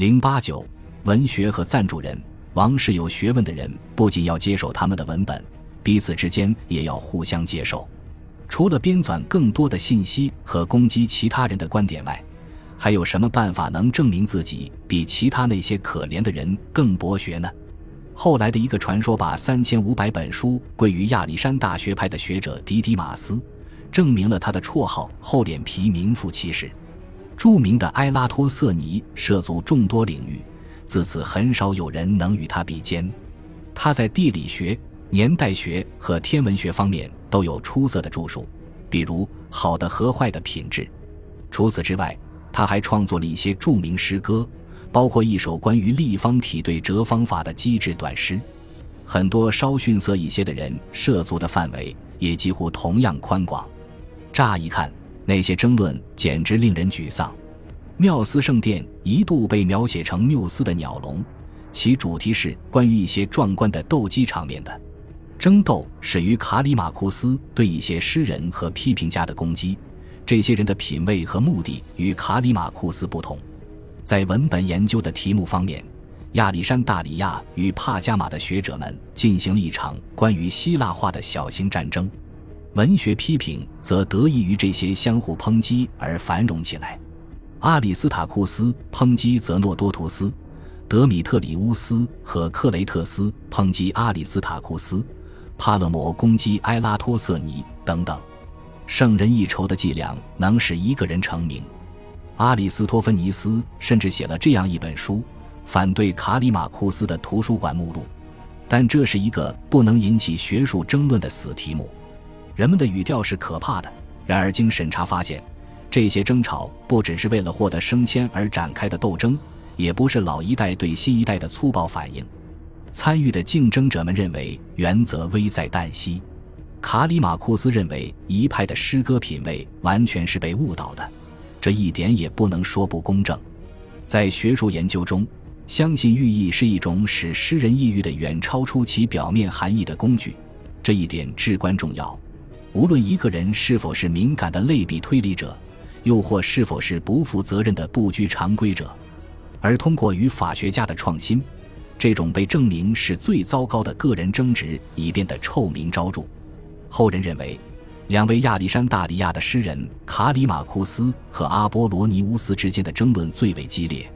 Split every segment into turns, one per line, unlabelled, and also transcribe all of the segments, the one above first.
零八九，文学和赞助人，王室有学问的人不仅要接受他们的文本，彼此之间也要互相接受。除了编纂更多的信息和攻击其他人的观点外，还有什么办法能证明自己比其他那些可怜的人更博学呢？后来的一个传说把三千五百本书归于亚历山大学派的学者迪迪马斯，证明了他的绰号“厚脸皮”名副其实。著名的埃拉托瑟尼涉足众多领域，自此很少有人能与他比肩。他在地理学、年代学和天文学方面都有出色的著述，比如《好的和坏的品质》。除此之外，他还创作了一些著名诗歌，包括一首关于立方体对折方法的机智短诗。很多稍逊色一些的人涉足的范围也几乎同样宽广。乍一看，那些争论简直令人沮丧。缪斯圣殿一度被描写成缪斯的鸟笼，其主题是关于一些壮观的斗鸡场面的。争斗始于卡里马库斯对一些诗人和批评家的攻击。这些人的品味和目的与卡里马库斯不同。在文本研究的题目方面，亚历山大里亚与帕加马的学者们进行了一场关于希腊化的小型战争。文学批评则得益于这些相互抨击而繁荣起来。阿里斯塔库斯抨击泽诺多图斯，德米特里乌斯和克雷特斯抨击阿里斯塔库斯，帕勒摩攻击埃拉托瑟尼等等。胜人一筹的伎俩能使一个人成名。阿里斯托芬尼斯甚至写了这样一本书，反对卡里马库斯的图书馆目录。但这是一个不能引起学术争论的死题目。人们的语调是可怕的。然而经审查发现，这些争吵不只是为了获得升迁而展开的斗争，也不是老一代对新一代的粗暴反应。参与的竞争者们认为，原则危在旦夕。卡里马库斯认为，一派的诗歌品味完全是被误导的，这一点也不能说不公正。在学术研究中，相信寓意是一种使诗人抑郁的远超出其表面含义的工具，这一点至关重要。无论一个人是否是敏感的类比推理者，又或是否是不负责任的不拘常规者，而通过与法学家的创新，这种被证明是最糟糕的个人争执已变得臭名昭著。后人认为，两位亚历山大里亚的诗人卡里马库斯和阿波罗尼乌斯之间的争论最为激烈，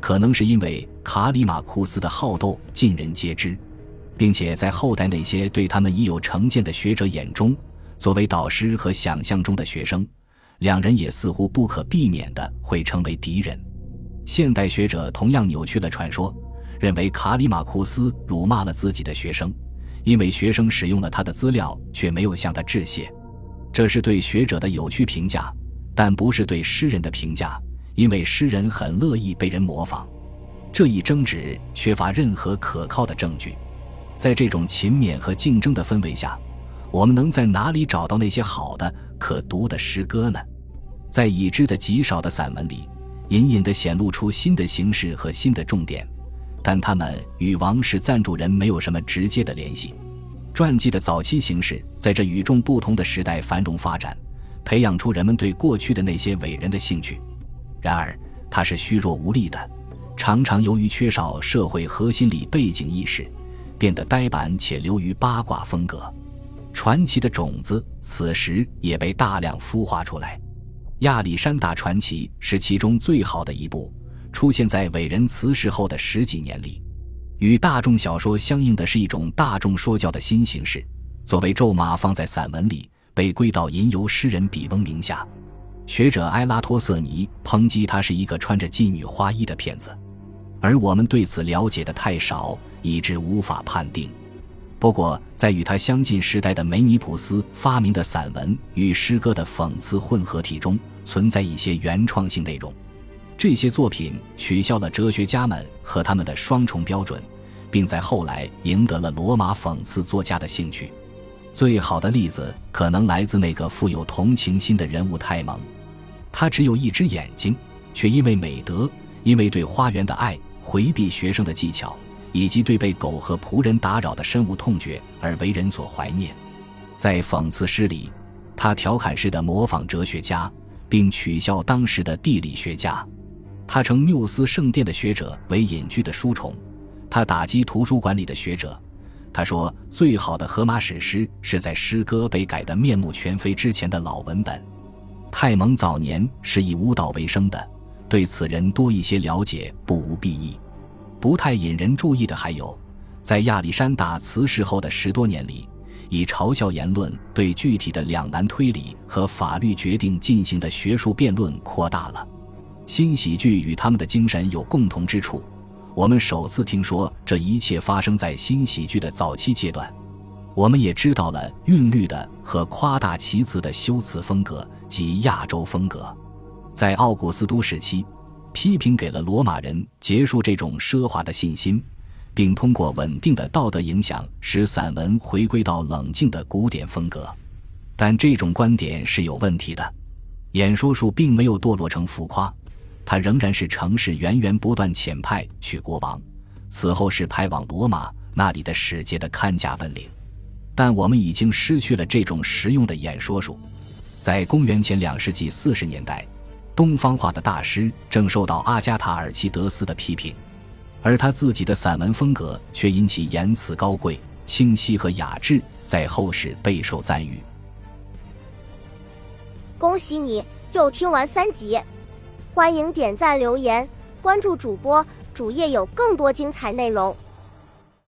可能是因为卡里马库斯的好斗尽人皆知，并且在后代那些对他们已有成见的学者眼中，作为导师和想象中的学生，两人也似乎不可避免的会成为敌人。现代学者同样扭曲了传说，认为卡里马库斯辱骂了自己的学生。因为学生使用了他的资料，却没有向他致谢，这是对学者的有趣评价，但不是对诗人的评价。因为诗人很乐意被人模仿。这一争执缺乏任何可靠的证据。在这种勤勉和竞争的氛围下，我们能在哪里找到那些好的、可读的诗歌呢？在已知的极少的散文里，隐隐地显露出新的形式和新的重点。但他们与王室赞助人没有什么直接的联系。传记的早期形式在这与众不同的时代繁荣发展，培养出人们对过去的那些伟人的兴趣。然而，它是虚弱无力的，常常由于缺少社会核心理背景意识，变得呆板且流于八卦风格。传奇的种子此时也被大量孵化出来。亚历山大传奇是其中最好的一部。出现在伟人辞世后的十几年里，与大众小说相应的是一种大众说教的新形式。作为咒骂放在散文里，被归到吟游诗人比翁名下。学者埃拉托瑟尼抨击他是一个穿着妓女花衣的骗子，而我们对此了解的太少，以致无法判定。不过，在与他相近时代的梅尼普斯发明的散文与诗歌的讽刺混合体中，存在一些原创性内容。这些作品取消了哲学家们和他们的双重标准，并在后来赢得了罗马讽刺作家的兴趣。最好的例子可能来自那个富有同情心的人物泰蒙，他只有一只眼睛，却因为美德、因为对花园的爱、回避学生的技巧，以及对被狗和仆人打扰的深恶痛绝而为人所怀念。在讽刺诗里，他调侃式的模仿哲学家，并取笑当时的地理学家。他称缪斯圣殿的学者为隐居的书虫，他打击图书馆里的学者。他说：“最好的荷马史诗是在诗歌被改得面目全非之前的老文本。”泰蒙早年是以舞蹈为生的，对此人多一些了解不无裨益。不太引人注意的还有，在亚历山大辞世后的十多年里，以嘲笑言论对具体的两难推理和法律决定进行的学术辩论扩大了。新喜剧与他们的精神有共同之处。我们首次听说这一切发生在新喜剧的早期阶段，我们也知道了韵律的和夸大其词的修辞风格及亚洲风格。在奥古斯都时期，批评给了罗马人结束这种奢华的信心，并通过稳定的道德影响使散文回归到冷静的古典风格。但这种观点是有问题的，演说术并没有堕落成浮夸。它仍然是城市源源不断遣派去国王，此后是派往罗马那里的使节的看家本领，但我们已经失去了这种实用的演说术。在公元前两世纪四十年代，东方化的大师正受到阿加塔尔奇德斯的批评，而他自己的散文风格却因其言辞高贵、清晰和雅致，在后世备受赞誉。
恭喜你又听完三集。欢迎点赞、留言、关注主播，主页有更多精彩内容。